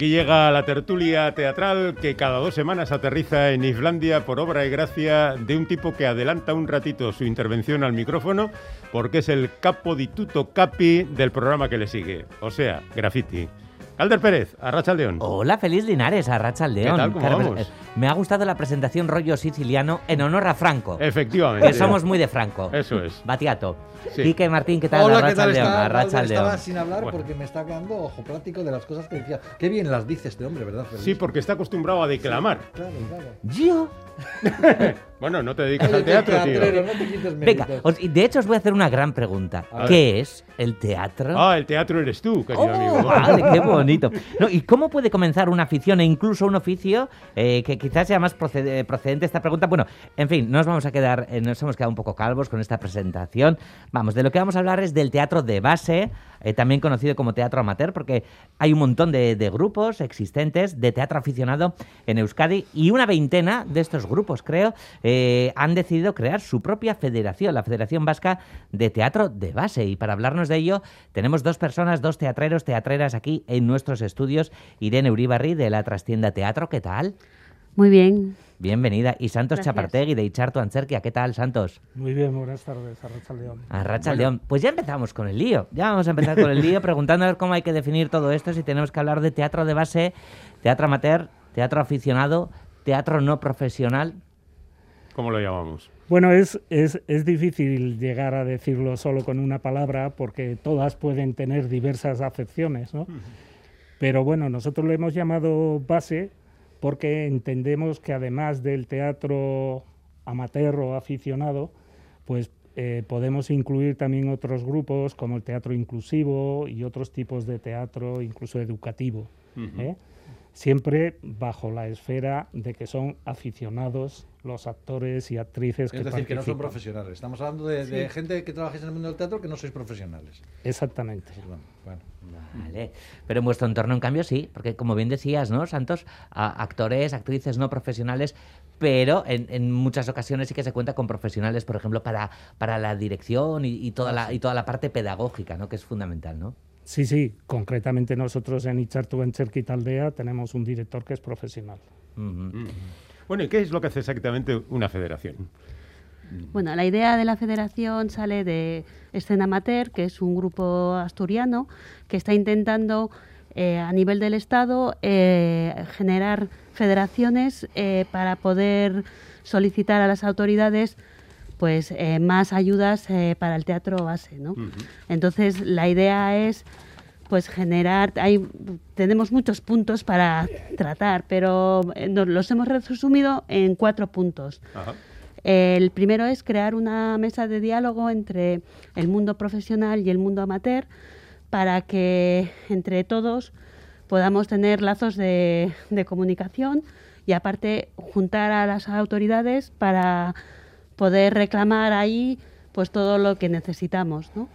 Aquí llega la tertulia teatral que cada dos semanas aterriza en Islandia por obra y gracia de un tipo que adelanta un ratito su intervención al micrófono porque es el capo di tutto capi del programa que le sigue, o sea, graffiti. Calder Pérez, Arracha León. Hola, feliz Linares, Arracha León. ¿Qué tal? ¿Cómo vamos? eh, Me ha gustado la presentación rollo siciliano en honor a Franco. Efectivamente. Que somos muy de Franco. Eso es. Batiato. Sí. Quique Martín, ¿qué tal? Hola, ¿qué tal León, está? Arracha Albert? Estaba León. sin hablar Bueno. porque me está quedando ojo plático de las cosas que decía. Qué bien las dice este hombre, ¿verdad? Félix? Sí, porque está acostumbrado a declamar. Claro, claro. Yo. Bueno, no te dedicas al teatro, teatrero, tío. no te quites Venga, os- de hecho os voy a hacer una gran pregunta. A ver. ¿Qué es el teatro? Ah, el teatro eres tú, querido Oh, amigo. vale, qué [LAUGHS] bonito. No, ¿Y cómo puede comenzar una afición e incluso un oficio eh, que quizás sea más procede- procedente esta pregunta? Bueno, en fin, nos vamos a quedar, eh, nos hemos quedado un poco calvos con esta presentación. Vamos, de lo que vamos a hablar es del teatro de base, eh, también conocido como teatro amateur, porque hay un montón de, grupos existentes de teatro aficionado en Euskadi y una veintena de estos grupos, creo, eh, han decidido crear su propia federación, la Federación Vasca de Teatro de Base. Y para hablarnos de ello, tenemos dos personas, dos teatreros, teatreras aquí en nuestros estudios. Irene Uribarri de la Trastienda Teatro, ¿qué tal? Muy bien. Bienvenida. Y Santos Gracias. Chapartegui de Icharto Ancherquia, ¿qué tal, Santos? Muy bien, buenas tardes, Arracha León. A Racha León. Pues ya empezamos con el lío. Ya vamos a empezar con el lío [LAUGHS] preguntando a ver cómo hay que definir todo esto, si tenemos que hablar de teatro de base, teatro amateur, teatro aficionado, teatro no profesional. ¿Cómo lo llamamos? Bueno, es, es, es difícil llegar a decirlo solo con una palabra porque todas pueden tener diversas acepciones, ¿no? Pero bueno, nosotros lo hemos llamado base porque entendemos que además del teatro amateur o aficionado, pues eh, podemos incluir también otros grupos como el teatro inclusivo y otros tipos de teatro, incluso educativo. ¿eh? Siempre bajo la esfera de que son aficionados los actores y actrices Es que decir, que no son profesionales. Estamos hablando de, de gente que trabajáis en el mundo del teatro que no sois profesionales. Exactamente. Bueno, bueno. Vale. Pero en vuestro entorno, en cambio, sí, porque como bien decías, ¿no, Santos? A- actores, actrices no profesionales, pero en, en muchas ocasiones sí que se cuenta con profesionales, por ejemplo, para, para la dirección y, y toda la, y toda la parte pedagógica, ¿no? Que es fundamental, ¿no? Sí, sí, concretamente nosotros en Ichartu, en Cherquitaldea, tenemos un director que es profesional. Bueno, ¿y qué es lo que hace exactamente una federación? Bueno, la idea de la federación sale de Escena Amateur, que es un grupo asturiano que está intentando eh, a nivel del Estado eh, generar federaciones eh, para poder solicitar a las autoridades pues eh, más ayudas eh, para el teatro base, ¿no? Entonces la idea es pues generar hay tenemos muchos puntos para tratar, pero eh, nos los hemos resumido en cuatro puntos. Ajá. El primero es crear una mesa de diálogo entre el mundo profesional y el mundo amateur para que entre todos podamos tener lazos de, de comunicación y aparte juntar a las autoridades para poder reclamar ahí pues todo lo que necesitamos, ¿no?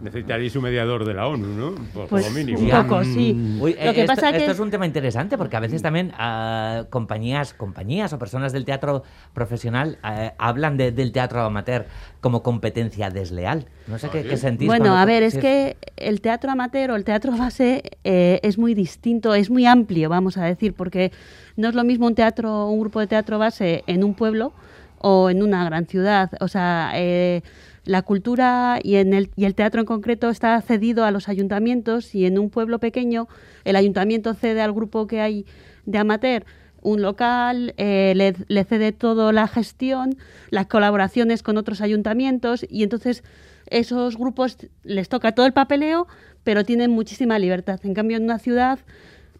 Necesitaréis un mediador de la ONU, ¿no? Por, Pues lo mínimo. un poco, sí. Uy, Lo que esto, pasa que esto es- es un tema interesante porque a veces también ah, compañías, compañías o personas del teatro profesional eh, hablan de- del teatro amateur como competencia desleal. No sé qué, qué sentís. Bueno, cuando- a ver, es que el teatro amateur o el teatro base eh, es muy distinto, es muy amplio, vamos a decir, porque no es lo mismo un teatro, un grupo de teatro base en un pueblo o en una gran ciudad. O sea, eh, la cultura y, en el, y el teatro en concreto está cedido a los ayuntamientos y en un pueblo pequeño el ayuntamiento cede al grupo que hay de amateur un local, eh, le, cede toda la gestión, las colaboraciones con otros ayuntamientos y entonces esos grupos les toca todo el papeleo, pero tienen muchísima libertad. En cambio, en una ciudad,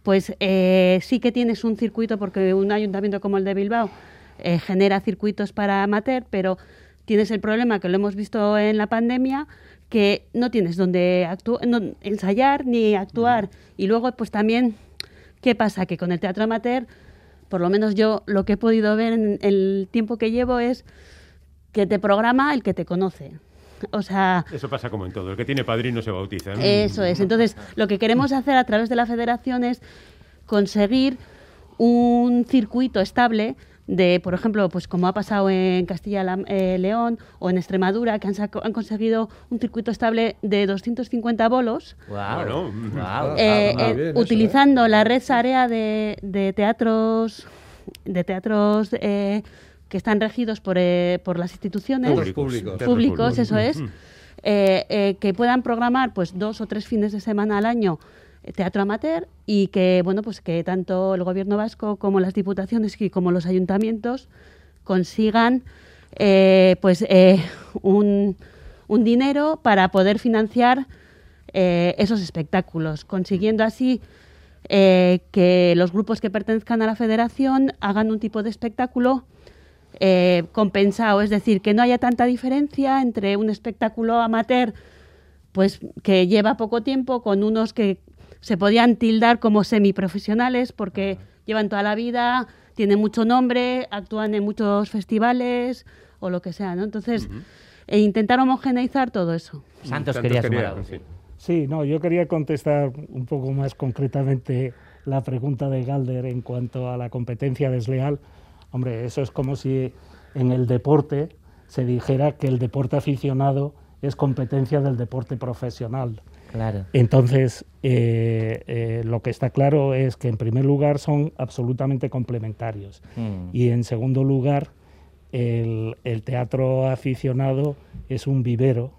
pues eh, sí que tienes un circuito, porque un ayuntamiento como el de Bilbao eh, genera circuitos para amateur, pero tienes el problema que lo hemos visto en la pandemia, que no tienes donde no- ensayar ni actuar. Y luego, pues también, ¿qué pasa? Que con el teatro amateur, por lo menos yo lo que he podido ver en el tiempo que llevo es que te programa el que te conoce. O sea, Eso pasa como en todo. El que tiene padrino se bautiza. ¿no? eso es. Entonces, lo que queremos hacer a través de la federación es conseguir un circuito estable de, por ejemplo, pues como ha pasado en Castilla la- eh, León o en Extremadura, que han, saco- han conseguido un circuito estable de 250 bolos, guau. eh, ah, eh, bien, eso, utilizando la red área de, de teatros de teatros eh, que están regidos por, eh, por las instituciones públicos. Teatros públicos, eso es, Mm. eh, eh, que puedan programar pues dos o tres fines de semana al año teatro amateur y que bueno pues que tanto el gobierno vasco como las diputaciones y como los ayuntamientos consigan eh, pues eh, un, un dinero para poder financiar eh, esos espectáculos, consiguiendo así que los grupos que pertenezcan a la federación hagan un tipo de espectáculo compensado, es decir, que no haya tanta diferencia entre un espectáculo amateur pues que lleva poco tiempo con unos que se podían tildar como semiprofesionales porque llevan toda la vida, tienen mucho nombre, actúan en muchos festivales o lo que sea, ¿no? Entonces, e intentar homogeneizar todo eso. Santos Santos quería quería, sumar algo. sí. Sí, no, yo quería contestar un poco más concretamente la pregunta de Galder en cuanto a la competencia desleal. Hombre, eso es como si en el deporte se dijera que el deporte aficionado es competencia del deporte profesional. Claro. Entonces, eh, eh, lo que está claro es que en primer lugar son absolutamente complementarios Mm. y en segundo lugar el, el teatro aficionado es un vivero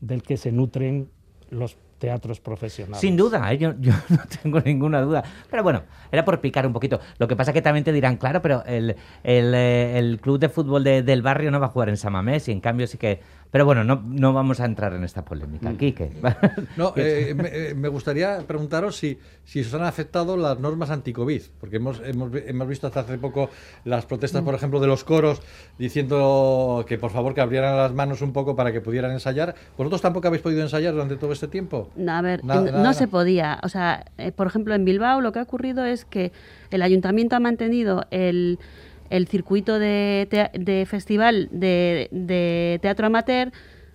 del que se nutren los teatros profesionales. Sin duda, ¿eh? yo, yo [LAUGHS] no tengo ninguna duda. Pero bueno, era por picar un poquito. Lo que pasa que también te dirán, claro, pero el, el, eh, el club de fútbol de- del barrio no va a jugar en Samamés y en cambio sí que... Pero bueno, no, no vamos a entrar en esta polémica. Quique. [LAUGHS] No, eh, me, eh, me gustaría preguntaros si, si os han afectado las normas anti-COVID, porque hemos, hemos, hemos visto hasta hace poco las protestas, por ejemplo, de los coros diciendo que por favor que abrieran las manos un poco para que pudieran ensayar. ¿Vosotros tampoco habéis podido ensayar durante todo este tiempo? No, A ver, Nada, en- nada, no nada. se podía. O sea, eh, por ejemplo, en Bilbao lo que ha ocurrido es que el ayuntamiento ha mantenido el, el circuito de, de festival de, de teatro amateur,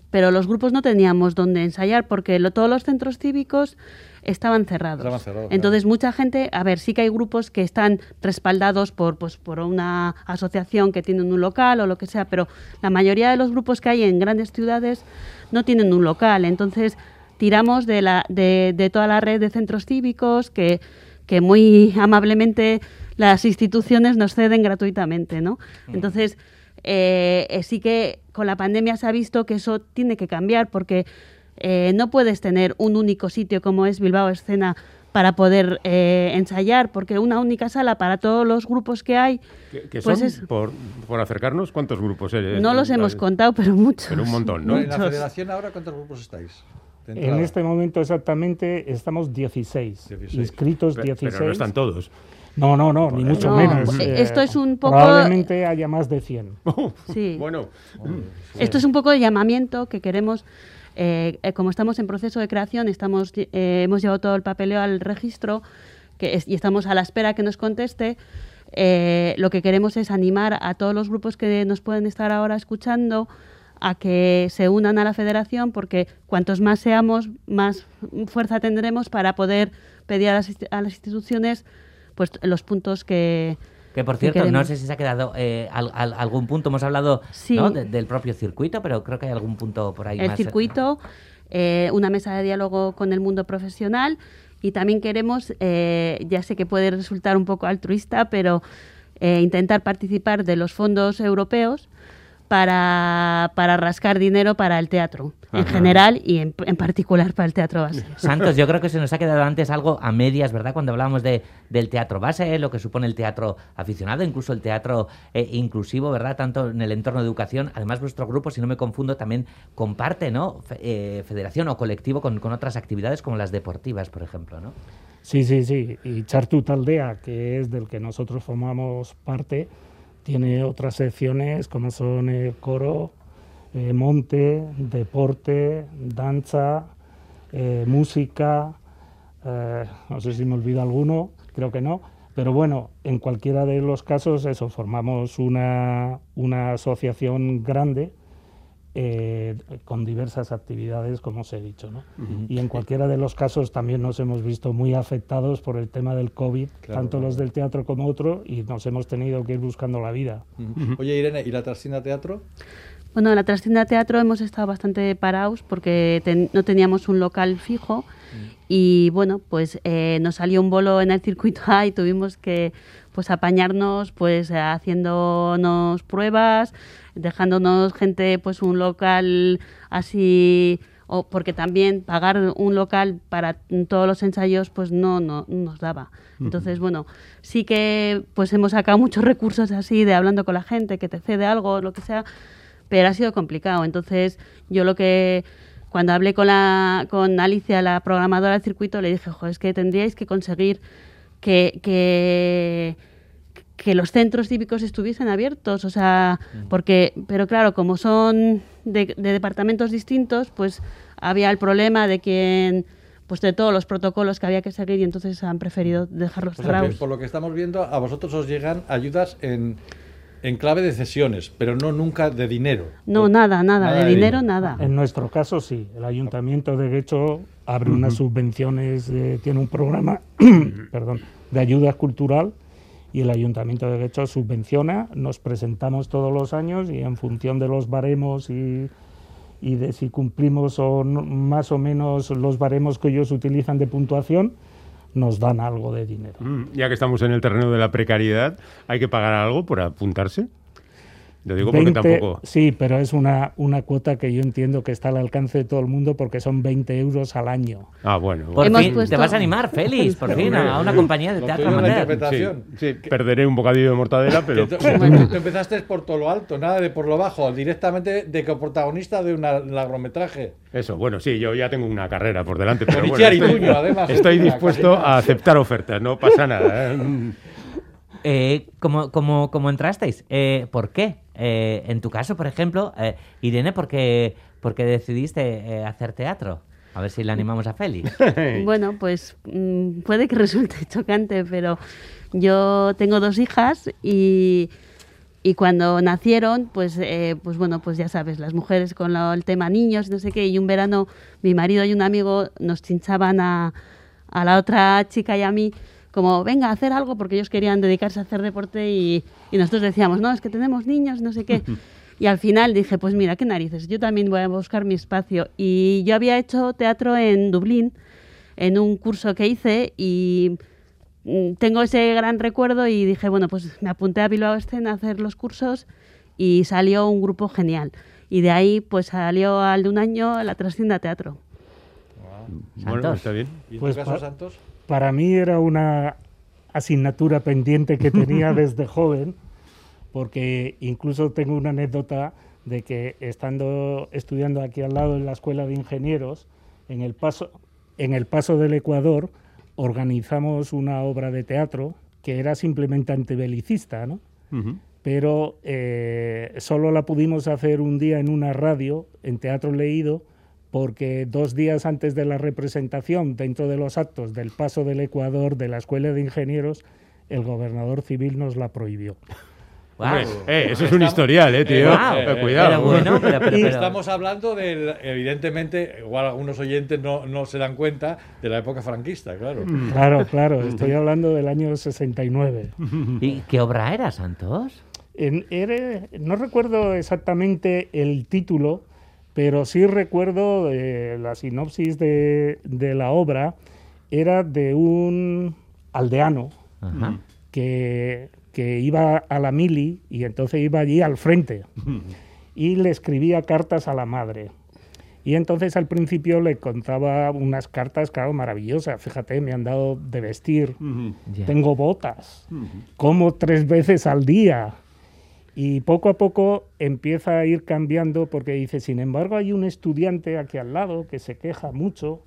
pero los grupos no teníamos donde ensayar porque lo- todos los centros cívicos estaban cerrados. Estaban cerrados, Entonces, mucha gente, a ver, sí que hay grupos que están respaldados por, pues, por una asociación que tienen un local o lo que sea, pero la mayoría de los grupos que hay en grandes ciudades no tienen un local. Entonces, tiramos de, la, de, de toda la red de centros cívicos que, que muy amablemente las instituciones nos ceden gratuitamente, ¿no? Entonces, eh, sí que con la pandemia se ha visto que eso tiene que cambiar porque eh, no puedes tener un único sitio como es Bilbao Escena para poder eh, ensayar, porque una única sala para todos los grupos que hay, ¿Qué, qué Pues son? es- Por, por acercarnos, ¿cuántos grupos eres? no los hemos contado, pero muchos. Pero un montón, ¿no? En la federación ahora, ¿cuántos grupos estáis? En este momento exactamente estamos 16, 16. inscritos Pero, 16. pero no están todos. No, no, no, ni mucho No, menos. eh, esto es un poco- Probablemente haya más de 100. [LAUGHS] Sí. Bueno, Esto es un poco de llamamiento que queremos, eh, eh, como estamos en proceso de creación, estamos, eh, hemos llevado todo el papeleo al registro que es- y estamos a la espera que nos conteste. eh, lo que queremos es animar a todos los grupos que nos pueden estar ahora escuchando a que se unan a la federación porque cuantos más seamos, más fuerza tendremos para poder pedir a las, insti- a las instituciones pues los puntos que, Que por que cierto, no sé si se ha quedado eh, al- al- algún punto. Hemos hablado Sí. ¿no? de- del propio circuito, pero creo que hay algún punto por ahí el más. circuito, eh, una mesa de diálogo con el mundo profesional y también queremos, eh, ya sé que puede resultar un poco altruista, pero eh, intentar participar de los fondos europeos para, para rascar dinero para el teatro en general y en, en particular para el teatro base. [LAUGHS] Santos, yo creo que se nos ha quedado antes algo a medias, ¿verdad? Cuando hablábamos de, del teatro base, lo que supone el teatro aficionado, incluso el teatro eh, inclusivo, ¿verdad? Tanto en el entorno de educación. Además, vuestro grupo, si no me confundo, también comparte, ¿no? Fe- eh, federación o colectivo con, con otras actividades como las deportivas, por ejemplo, ¿no? Sí, sí, sí. Y Chartut Aldea, que es del que nosotros formamos parte, tiene otras secciones como son eh, coro, eh, monte, deporte, danza, eh, música. no sé si me olvido alguno, creo que no. Pero bueno, en cualquiera de los casos, eso, formamos una, una asociación grande eh, con diversas actividades, como os he dicho. ¿no? Y en cualquiera de los casos también nos hemos visto muy afectados por el tema del COVID, Claro, tanto claro. los del teatro como otro, y nos hemos tenido que ir buscando la vida. Oye, Irene, ¿y la Trastina Teatro? Bueno, en la Trascienda Teatro hemos estado bastante parados porque ten- no teníamos un local fijo y bueno, pues eh, nos salió un bolo en el circuito [LAUGHS] A y tuvimos que pues apañarnos pues haciéndonos pruebas, dejándonos gente pues un local así o porque también pagar un local para todos los ensayos pues no, no nos daba. Entonces, bueno, sí que pues hemos sacado muchos recursos así de hablando con la gente que te cede algo, lo que sea, pero ha sido complicado. Entonces, yo lo que cuando hablé con la con Alicia, la programadora del circuito, le dije, "Jo, es que tendríais que conseguir que, que que los centros cívicos estuviesen abiertos, o sea, porque, pero claro, como son de, de departamentos distintos, pues había el problema de quien, pues de todos los protocolos que había que seguir y entonces han preferido dejarlos O sea, cerrados. por lo que estamos viendo, a vosotros os llegan ayudas en, en clave de cesiones, pero no nunca de dinero. No, nada, nada, Nada de de dinero, dinero. nada. En nuestro caso, sí. El ayuntamiento, de hecho, abre unas subvenciones, eh, tiene un programa [CLEARS THROAT] perdón, de ayuda cultural y el ayuntamiento, de hecho, subvenciona. Nos presentamos todos los años y en función de los baremos y, y de si cumplimos o no- más o menos los baremos que ellos utilizan de puntuación, nos dan algo de dinero. Mm, Ya que estamos en el terreno de la precariedad, ¿hay que pagar algo por apuntarse? Lo digo porque 20 tampoco... Sí, pero es una, una cuota que yo entiendo que está al alcance de todo el mundo porque son 20 euros al año. Ah, bueno. Por bueno. Fin, puesto- te vas a animar, Félix, por fin, a, una compañía de teatro amateur. interpretación. Sí, sí, perderé un bocadillo de mortadela, [LAUGHS] pero... [LAUGHS] Tú, empezaste por todo lo alto, nada de por lo bajo, directamente de coprotagonista de un largometraje. Eso, bueno, sí, yo ya tengo una carrera por delante, pero bueno, estoy, además, [LAUGHS] estoy dispuesto a aceptar ofertas, no pasa nada. ¿eh? Eh, ¿cómo, cómo, cómo entrasteis? Eh, ¿Por qué? Eh, en tu caso, por ejemplo, eh, Irene, ¿por qué, por qué decidiste eh, hacer teatro? A ver si le animamos a Félix. [LAUGHS] Bueno, pues mm, puede que resulte [LAUGHS] chocante, pero yo tengo dos hijas y, y cuando nacieron, pues, eh, pues bueno, pues ya sabes, las mujeres con lo- el tema niños, no sé qué, y un verano mi marido y un amigo nos chinchaban a, a la otra chica y a mí como, venga, a hacer algo, porque ellos querían dedicarse a hacer deporte y, y nosotros decíamos, no, es que tenemos niños, no sé qué. [LAUGHS] Y al final dije, pues mira, qué narices, yo también voy a buscar mi espacio. Y yo había hecho teatro en Dublín, en un curso que hice, y mm, tengo ese gran recuerdo y dije, bueno, pues me apunté a Bilbao Escena a hacer los cursos y salió un grupo genial. Y de ahí pues salió al de un año la Trascienda Teatro. Bueno, está bien. ¿Y en Pues tu caso, Santos? Para mí era una asignatura pendiente que tenía [LAUGHS] desde joven, porque incluso tengo una anécdota de que estando estudiando aquí al lado en la Escuela de Ingenieros, en el paso, en el paso del Ecuador, organizamos una obra de teatro que era simplemente antibelicista, ¿no? Pero eh, solo la pudimos hacer un día en una radio, en Teatro Leído, porque dos días antes de la representación, dentro de los actos del paso del Ecuador de la Escuela de Ingenieros, el gobernador civil nos la prohibió. Guau. Hombre, eh, eso es un historial, eh, tío. Eh, cuidado. Pero bueno, pero, pero- pero- Estamos hablando del, evidentemente, igual algunos oyentes no, no se dan cuenta de la época franquista, claro. Claro, claro, estoy hablando del año 69. ¿Y qué obra era, Santos? En- era- no recuerdo exactamente el título, pero sí recuerdo eh, la sinopsis de, de la obra. Era de un aldeano Ajá. que que iba a la mili y entonces iba allí al frente y le escribía cartas a la madre. Y entonces al principio le contaba unas cartas, claro, maravillosas. Fíjate, me han dado de vestir, tengo botas, como tres veces al día. Y poco a poco empieza a ir cambiando porque dice, sin embargo, hay un estudiante aquí al lado que se queja mucho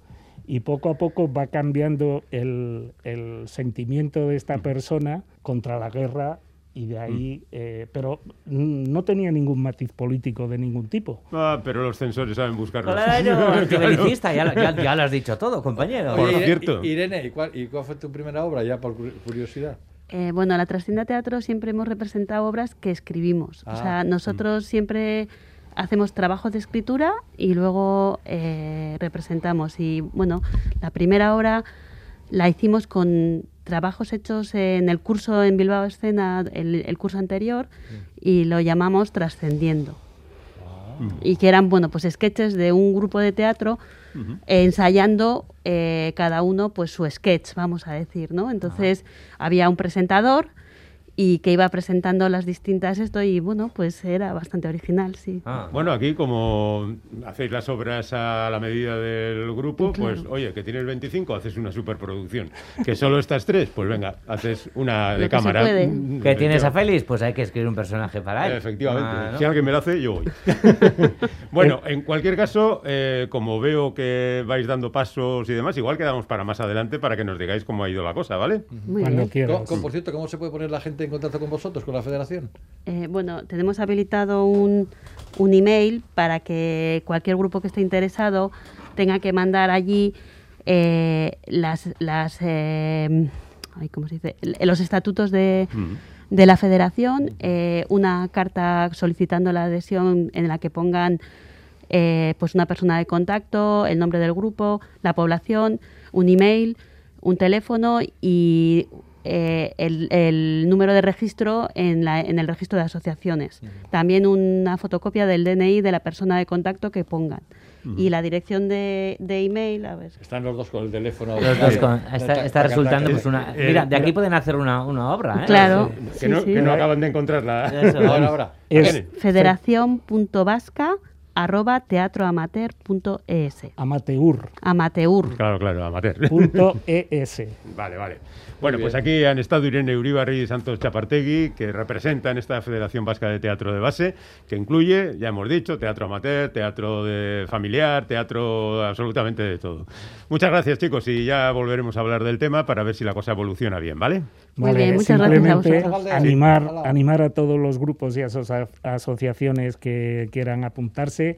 y poco a poco va cambiando el, el sentimiento de esta persona contra la guerra y de ahí, eh, pero mm, no tenía ningún matiz político de ningún tipo. Ah, pero los censores saben buscarlos. Claro, [LAUGHS] antibelicista, ya, ya- ya lo has dicho todo, compañero. Por Oye, Ire- cierto. Irene, ¿y cuál, ¿y cuál fue tu primera obra? Ya por cu- curiosidad. Eh, bueno, en la Trascienda Teatro siempre hemos representado obras que escribimos. Ah, o sea, nosotros siempre hacemos trabajos de escritura y luego eh, representamos. Y bueno, la primera obra la hicimos con trabajos hechos en el curso en Bilbao Escena, el, el curso anterior, y lo llamamos Trascendiendo. Y que eran, bueno, pues sketches de un grupo de teatro ensayando eh, cada uno pues su sketch, vamos a decir, ¿no? Entonces había un presentador y que iba presentando las distintas esto y bueno, pues era bastante original, sí. Ah. Bueno, aquí como hacéis las obras a la medida del grupo, pues oye, que tienes 25, haces una superproducción. Que solo estas tres, pues venga, haces una de Lo cámara. Mm, ¿Que tienes a Félix? Pues hay que escribir un personaje para él. Efectivamente. Ah, ¿no? Si alguien me lo hace, yo voy. [LAUGHS] bueno, en cualquier caso, eh, como veo que vais dando pasos y demás, igual quedamos para más adelante para que nos digáis cómo ha ido la cosa, ¿vale? Muy Cuando bien. quieras. Por cierto, ¿cómo se puede poner la gente en contacto con vosotros, con la federación? Eh, bueno, tenemos habilitado un, un email para que cualquier grupo que esté interesado tenga que mandar allí eh, las, las eh, ay, ¿cómo se dice? Los estatutos de, de la federación, eh, una carta solicitando la adhesión en la que pongan eh, pues una persona de contacto, el nombre del grupo, la población, un email, un teléfono y eh, el, el número de registro en, la- en el registro de asociaciones. También una fotocopia del DNI de la persona de contacto que pongan. Y la dirección de, de email, a ver. Están los dos con el teléfono. Los dos con- está, está resultando pues una... Eh, Mira, de aquí pueden hacer una, una obra, ¿eh? Claro. Que, Sí, no, sí. que no acaban de encontrarla. Eso. [LAUGHS] Ahora, ahora. Es Viene. Arroba teatroamateur.es. amateur.es. Amateur. Claro, claro, amateur. [LAUGHS] Vale, vale. Bueno, pues aquí han estado Irene Uribarri y Santos Chapartegui, que representan esta Federación Vasca de Teatro de Base, que incluye, ya hemos dicho, teatro amateur, teatro de familiar, teatro absolutamente de todo. Muchas gracias, chicos, y ya volveremos a hablar del tema para ver si la cosa evoluciona bien, ¿vale? Muy bien, muchas gracias a simplemente animar, animar a todos los grupos y asocia- asociaciones que quieran apuntarse,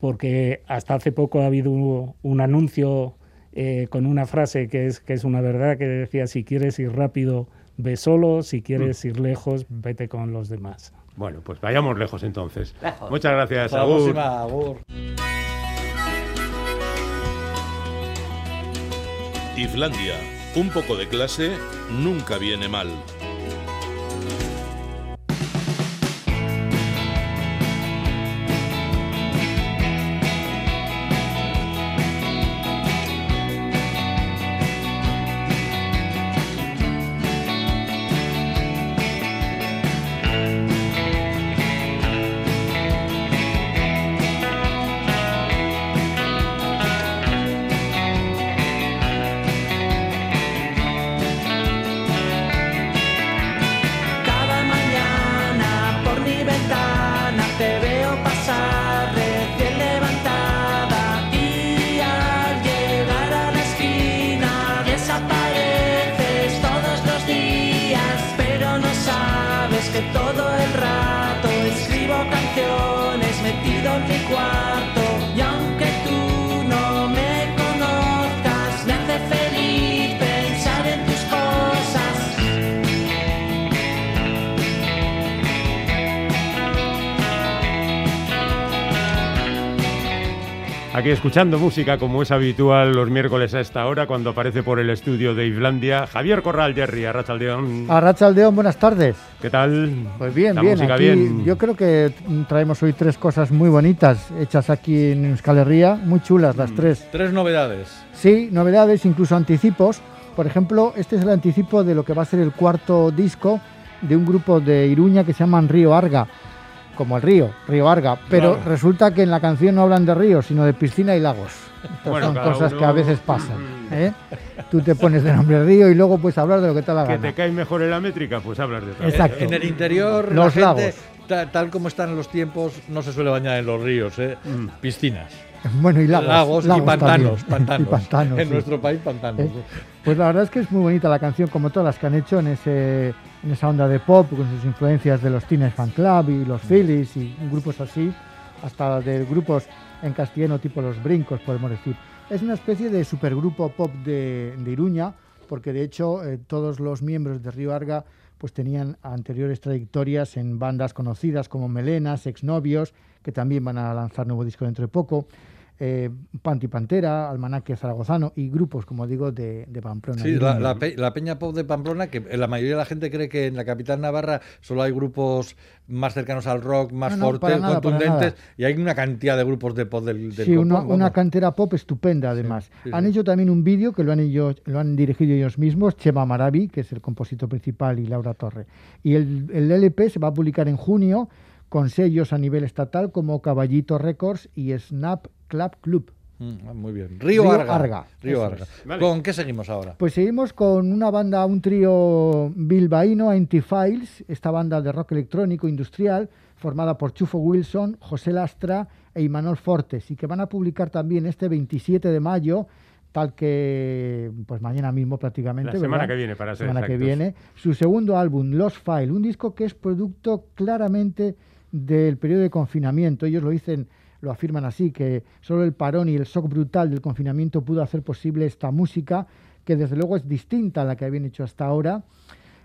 porque hasta hace poco ha habido un, un anuncio eh, con una frase que es, que es una verdad, que decía, si quieres ir rápido, ve solo, si quieres Mm. ir lejos, vete con los demás. Bueno, pues vayamos lejos entonces. Lejos. Muchas gracias, Hasta la Agur. próxima, Agur. Islandia. Un poco de clase nunca viene mal. Aquí escuchando música como es habitual los miércoles a esta hora cuando aparece por el estudio de Islandia Javier Corral, Jerry, Arrachaldeón. Arrachaldeón, buenas tardes. ¿Qué tal? Pues bien, La bien. música aquí bien. Yo creo que traemos hoy tres cosas muy bonitas hechas aquí en Euskal Herria, muy chulas Mm. las tres. Tres novedades. Sí, novedades, incluso anticipos. Por ejemplo, este es el anticipo de lo que va a ser el cuarto disco de un grupo de Iruña que se llaman Río Arga, como el río, Río Arga, pero Claro. resulta que en la canción no hablan de ríos, sino de piscina y lagos. Bueno, son cosas uno- que a veces pasan. [LAUGHS] ¿eh? Tú te pones de nombre río y luego puedes hablar de lo que te da la Que gana. te cae mejor en la métrica, pues hablas de otra Exacto. En el interior, Los la gente, lagos. ta- tal como están los tiempos, no se suele bañar en los ríos, ¿eh? Mm. piscinas. [LAUGHS] Bueno, y lagos. y lagos pantanos, también. pantanos. [LAUGHS] Y pantanos, en sí. nuestro país, pantanos. ¿Eh? Pues la verdad es que es muy bonita la canción, como todas las que han hecho en, ese, en esa onda de pop, con sus influencias de los Teenage Fan Club y los Phillies y grupos así, hasta de grupos en castellano tipo Los Brincos, podemos decir. Es una especie de supergrupo pop de, de Iruña, porque de hecho eh, todos los miembros de Río Arga pues tenían anteriores trayectorias en bandas conocidas como Melenas, Exnovios, que también van a lanzar nuevo disco dentro de poco, eh, Panti Pantera, Almanaque Zaragozano y grupos, como digo, de, de Pamplona. Sí, la, la pe- la Peña Pop de Pamplona, que la mayoría de la gente cree que en la capital Navarra solo hay grupos más cercanos al rock, más No, no, fuertes, nada, contundentes, y hay una cantidad de grupos de pop del, del Sí, una, cantera pop estupenda además. sí, han sí. hecho también un vídeo que lo han, ellos, lo han dirigido ellos mismos, Chema Maravi, que es el compositor principal, y Laura Torre. Y el, el LP se va a publicar en junio con sellos a nivel estatal como Caballito Records y Snap Club Club. Mm, muy bien. Río, Río Arga. Arga, Río Arga. Vale. ¿Con qué seguimos ahora? Pues seguimos con una banda, un trío bilbaíno, Antifiles, esta banda de rock electrónico industrial, formada por Chufo Wilson, José Lastra e Imanol Fortes, y que van a publicar también este 27 de mayo, tal que pues mañana mismo prácticamente. La semana ¿verdad? que viene, para ser semana que viene, su segundo álbum, Lost File, un disco que es producto claramente del periodo de confinamiento. Ellos lo dicen, lo afirman así, que solo el parón y el shock brutal del confinamiento pudo hacer posible esta música, que desde luego es distinta a la que habían hecho hasta ahora,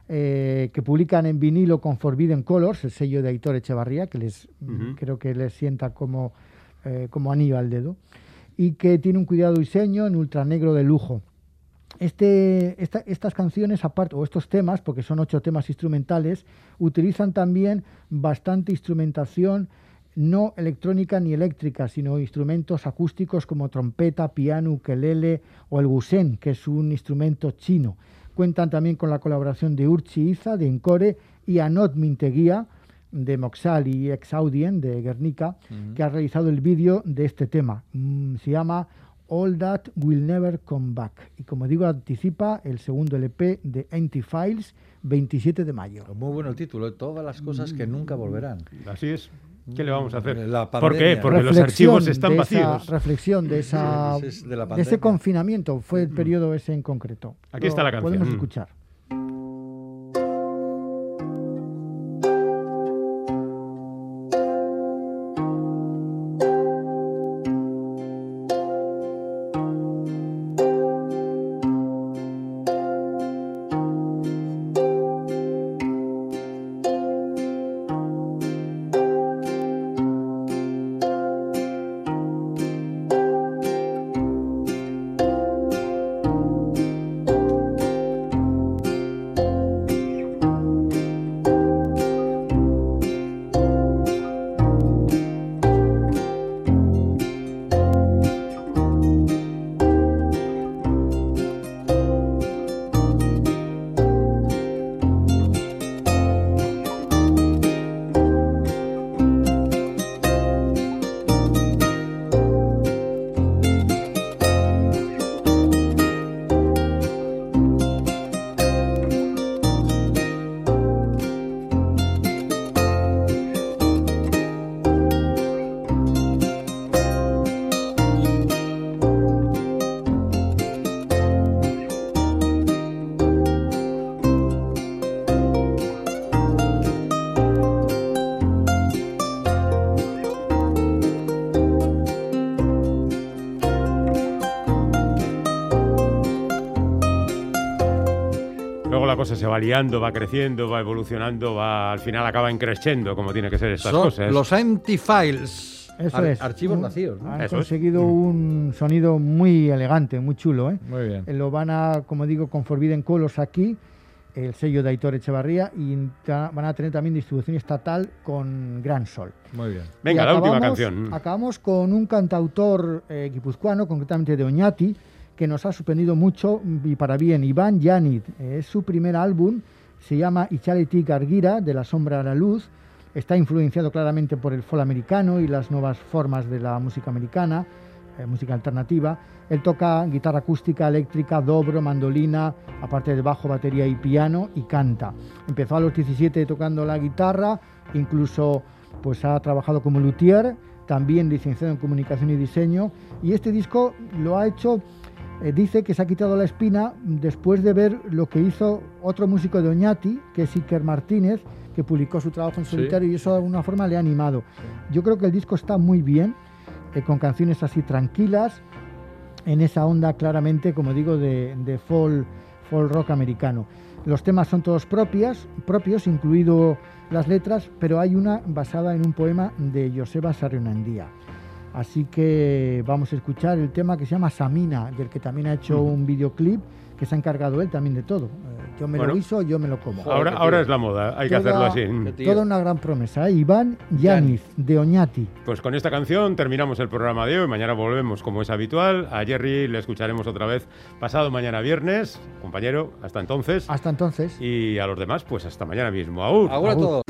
eh, que publican en vinilo con Forbidden Colors, el sello de Aitor Echevarría, que les creo que les sienta como, eh, como anillo al dedo, y que tiene un cuidado diseño en ultra negro de lujo. Este, esta- estas canciones, aparte, o estos temas, porque son ocho temas instrumentales, utilizan también bastante instrumentación no electrónica ni eléctrica, sino instrumentos acústicos como trompeta, piano, ukelele o el gusen, que es un instrumento chino. Cuentan también con la colaboración de Urchi Iza, de Encore, y Anot Minteguía, de Moxal y Exaudien, de Guernica, que ha realizado el vídeo de este tema. Mm, se llama All That Will Never Come Back. Y como digo, anticipa el segundo LP de Antifiles, 27 de mayo. Muy bueno el título, ¿eh? todas las cosas que nunca volverán. Así es. ¿Qué le vamos a hacer? La ¿Por qué? Porque los archivos están de esa- vacíos. reflexión de, esa, Sí, es de la de ese confinamiento fue el periodo ese en concreto. Aquí está la canción. Podemos Mm. escuchar. Cosa se va liando, va creciendo, va evolucionando, va al final acaba increciendo, como tiene que ser estas Son cosas. los empty files. Eso Ar- es. Archivos Un- vacíos. ¿no? Han Eso es. conseguido un sonido muy elegante, muy chulo. ¿eh? Muy bien. Eh, Lo van a, como digo, con Forbidden Colors aquí, el sello de Aitor Echevarría, y van a tener también distribución estatal con Gran Sol. Muy bien. Venga, Y la última acabamos- canción. Acabamos con un cantautor eh, guipuzcoano, concretamente de Oñati, que nos ha sorprendido mucho y para bien, Iván Yanit. Eh, es su primer álbum se llama Ichaletik Argira, de la sombra a la luz. Está influenciado claramente por el folk americano y las nuevas formas de la música americana, eh, música alternativa. Él toca guitarra acústica, eléctrica, dobro, mandolina, aparte de bajo, batería y piano, y canta. Empezó a los 17 tocando la guitarra, incluso pues ha trabajado como luthier, también licenciado en comunicación y diseño, y este disco lo ha hecho eh, dice que se ha quitado la espina después de ver lo que hizo otro músico de Oñati, que es Iker Martínez, que publicó su trabajo en Sí. solitario y eso de alguna forma le ha animado. Yo creo que el disco está muy bien, eh, con canciones así tranquilas, en esa onda claramente, como digo, de, de folk, folk rock americano. Los temas son todos propias, propios, incluido las letras, pero hay una basada en un poema de Joseba Sarrionandía. Así que vamos a escuchar el tema que se llama Samina, del que también ha hecho un videoclip que se ha encargado él también de todo. Eh, Yo me Bueno. lo guiso, yo me lo como. Ahora, ahora es la moda, hay que hacerlo así. Toda una gran promesa. ¿eh? Iván Yaniz, de Oñati. Pues con esta canción terminamos el programa de hoy. Mañana volvemos como es habitual. A Jerry le escucharemos otra vez pasado mañana viernes. Compañero, hasta entonces. Hasta entonces. Y a los demás, pues hasta mañana mismo. Agur. Agur